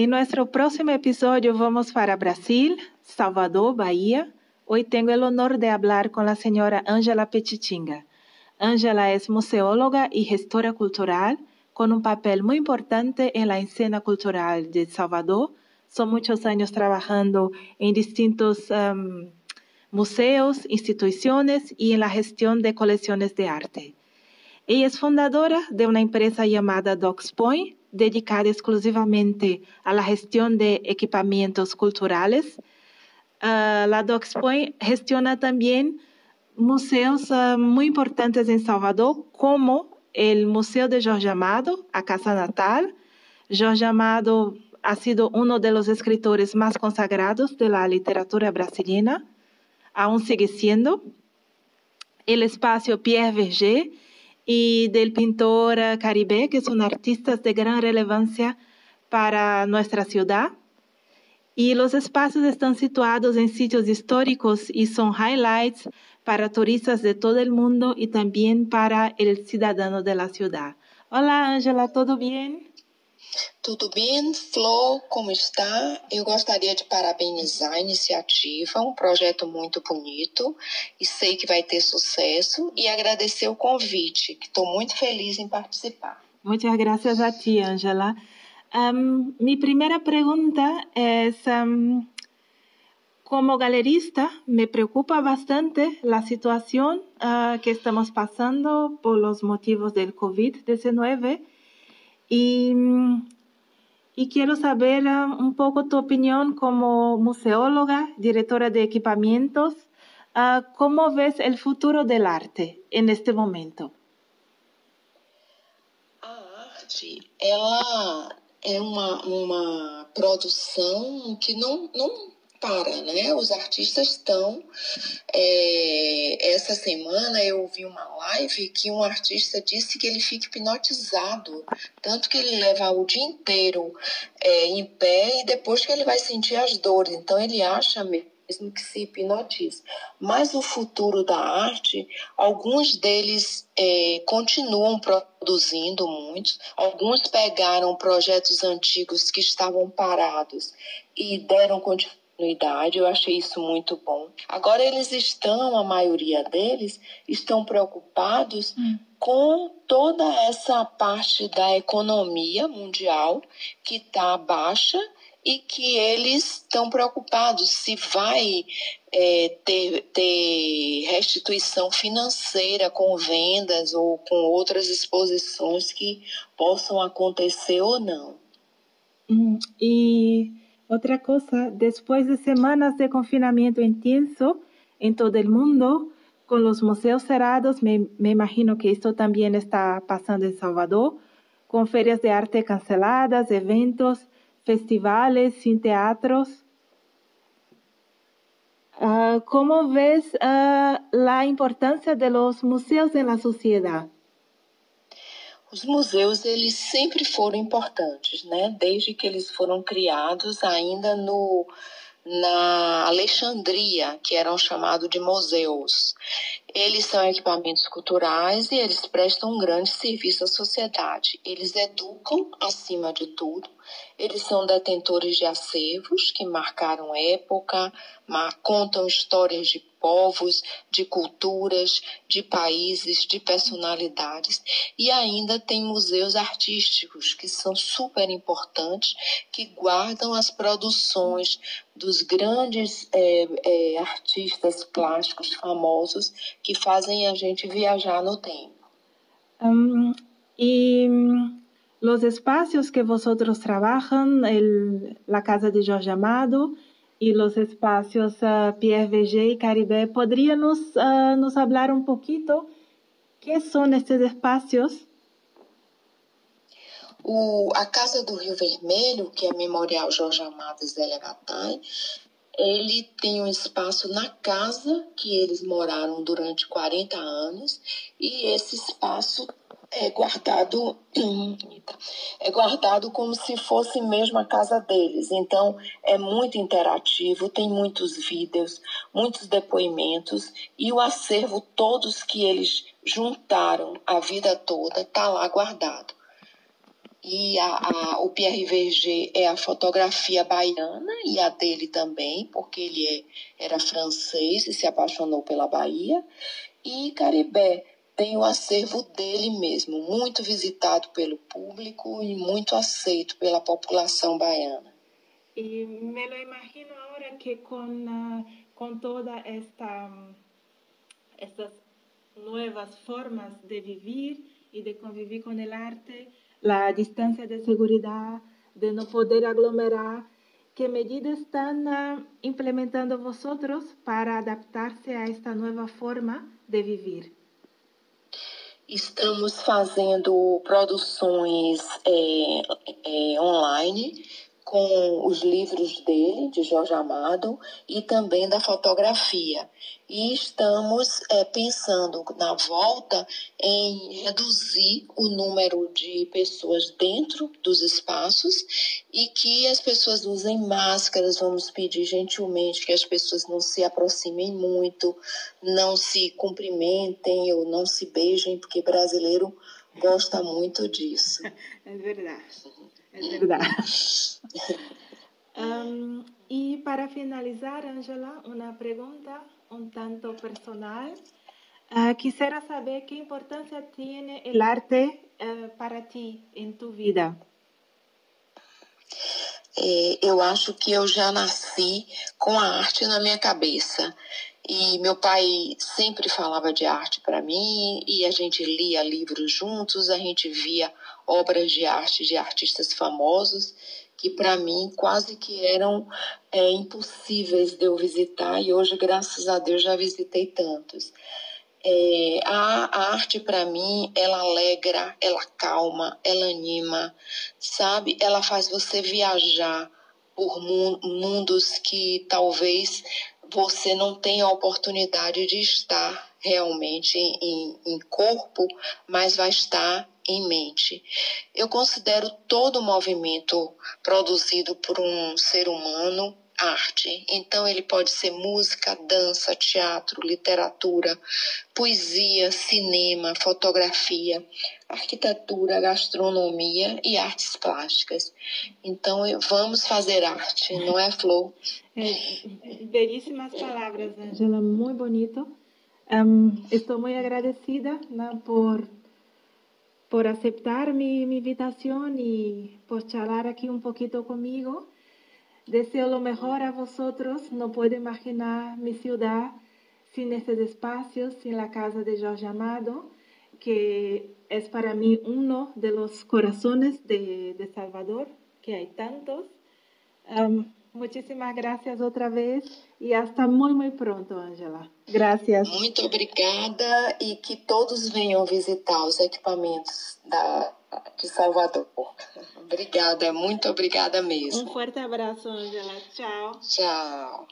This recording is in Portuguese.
En nuestro próximo episodio vamos para Brasil, Salvador, Bahía. Hoy tengo el honor de hablar con la señora Ángela Petitinga. Ángela es museóloga y gestora cultural con un papel muy importante en la escena cultural de Salvador. Son muchos años trabajando en distintos um, museos, instituciones y en la de colecciones de arte. Ella es fundadora de una empresa llamada DocsPoint, dedicada exclusivamente a la gestión de equipamientos culturales. Uh, la DocsPoint gestiona también museos uh, muy importantes en Salvador, como el Museo de Jorge Amado, a Casa Natal. Jorge Amado ha sido uno de los escritores más consagrados de la literatura brasileña, aún sigue siendo. El espacio Pierre Verger, y del pintor Caribe, que son artistas de gran relevancia para nuestra ciudad. Y los espacios están situados en sitios históricos y son highlights para turistas de todo el mundo y también para el ciudadano de la ciudad. Hola Ángela, ¿todo bien? Tudo bem, Flo? Como está? Eu gostaria de parabenizar a iniciativa, um projeto muito bonito e sei que vai ter sucesso e agradecer o convite, que estou muito feliz em participar. Muchas gracias a ti, Angela. Um, mi primera pregunta es, um, como galerista, me preocupa bastante la situación uh, que estamos pasando por los motivos del COVID-19 y, y, quiero saber uh, un poco tu opinión como museóloga, directora de equipamientos. Uh, ¿Cómo ves el futuro del arte en este momento? A arte, ela é uma, uma produção que não, não para, né? Os artistas estão. É, essa semana eu vi uma live que um artista disse que ele fica hipnotizado, tanto que ele leva o dia inteiro é, em pé e depois que ele vai sentir as dores. Então ele acha mesmo que se hipnotiza. Mas o futuro da arte, alguns deles é, continuam produzindo muitos, alguns pegaram projetos antigos que estavam parados e deram continuidade continuidade, eu achei isso muito bom. Agora eles estão, a maioria deles, estão preocupados hum. com toda essa parte da economia mundial que está baixa e que eles estão preocupados se vai é, ter, ter restituição financeira com vendas ou com outras exposições que possam acontecer ou não. Hum, e Otra cosa, después de semanas de confinamiento intenso en todo el mundo, con los museos cerrados, me, imagino que esto también está pasando en Salvador, con ferias de arte canceladas, eventos, festivales sin teatros. Uh, ¿Cómo ves uh, la importancia de los museos en la sociedad? Os museus eles sempre foram importantes, né? Desde que eles foram criados ainda no na Alexandria, que eram chamados de museus. Eles são equipamentos culturais e eles prestam um grande serviço à sociedade. Eles educam acima de tudo. Eles são detentores de acervos que marcaram época, contam histórias de povos, de culturas, de países, de personalidades. E ainda tem museus artísticos, que são super importantes, que guardam as produções dos grandes é, é, artistas plásticos famosos que fazem a gente viajar no tempo. Um, e os espaços que vosotros trabalham, a Casa de Jorge Amado, y los espacios uh, PFG y Caribe. ¿Podría nos, uh, nos hablar un poquito qué son estos espacios? O, a Casa do Rio Vermelho, que é Memorial Jorge Amado Zélia Gattai, ele tem um espaço na casa que eles moraram durante 40 anos e esse espaço é guardado é guardado como se fosse mesmo a casa deles. Então é muito interativo, tem muitos vídeos, muitos depoimentos e o acervo todos que eles juntaram a vida toda está lá guardado. E a, a, o Pierre Verger é a fotografia baiana e a dele também, porque ele é, era francês e se apaixonou pela Bahia. E Caribé tem o acervo dele mesmo, muito visitado pelo público e muito aceito pela população baiana. E me lo imagino agora que com, uh, com toda esta estas nuevas formas de vivir y de convivir con el arte, la distancia de seguridad, de no poder aglomerar, ¿qué medidas están uh, implementando vosotros para adaptarse a esta nueva forma de vivir? Estamos fazendo produções é, é, online com os livros dele, de Jorge Amado, e também da fotografia. E estamos é, pensando na volta em reduzir o número de pessoas dentro dos espaços e que as pessoas usem máscaras. Vamos pedir gentilmente que as pessoas não se aproximem muito, não se cumprimentem ou não se beijem, porque brasileiro gosta muito disso. É verdade. Es verdad. um, y para finalizar, Angela, una pregunta un tanto personal. Uh, quisiera saber qué importancia tiene el arte uh, para ti em tu vida. É, eu acho que eu já nasci com a arte na minha cabeça. E meu pai sempre falava de arte para mim e a gente lia livros juntos, a gente via obras de arte de artistas famosos que para mim quase que eram é, impossíveis de eu visitar e hoje graças a Deus já visitei tantos. É, a, a arte para mim ela alegra, ela calma, ela anima, sabe? Ela faz você viajar por mundos que talvez você não tem a oportunidade de estar realmente em, em corpo, mas vai estar em mente. Eu considero todo movimento produzido por um ser humano arte. Então, ele pode ser música, dança, teatro, literatura, poesia, cinema, fotografia, arquitetura, gastronomia e artes plásticas. Então, vamos fazer arte, não é, Flor? É, belíssimas palavras, Angela, muito bonito. Um, estou muito agradecida né, por por aceitar mi, invitación y por charlar aquí un poquito conmigo. Deseo lo mejor a vosotros. No puedo imaginar mi ciudad sin estos espacios, sin la casa de Jorge Amado, que es para mí uno de los corazones de, de Salvador, que hay tantos. Muchísimas gracias otra vez e hasta muito, muito pronto, Angela. Graças. Muito obrigada e que todos venham visitar os equipamentos da, de Salvador. Obrigada, muito obrigada mesmo. Um forte abraço, Angela. Tchau. Tchau.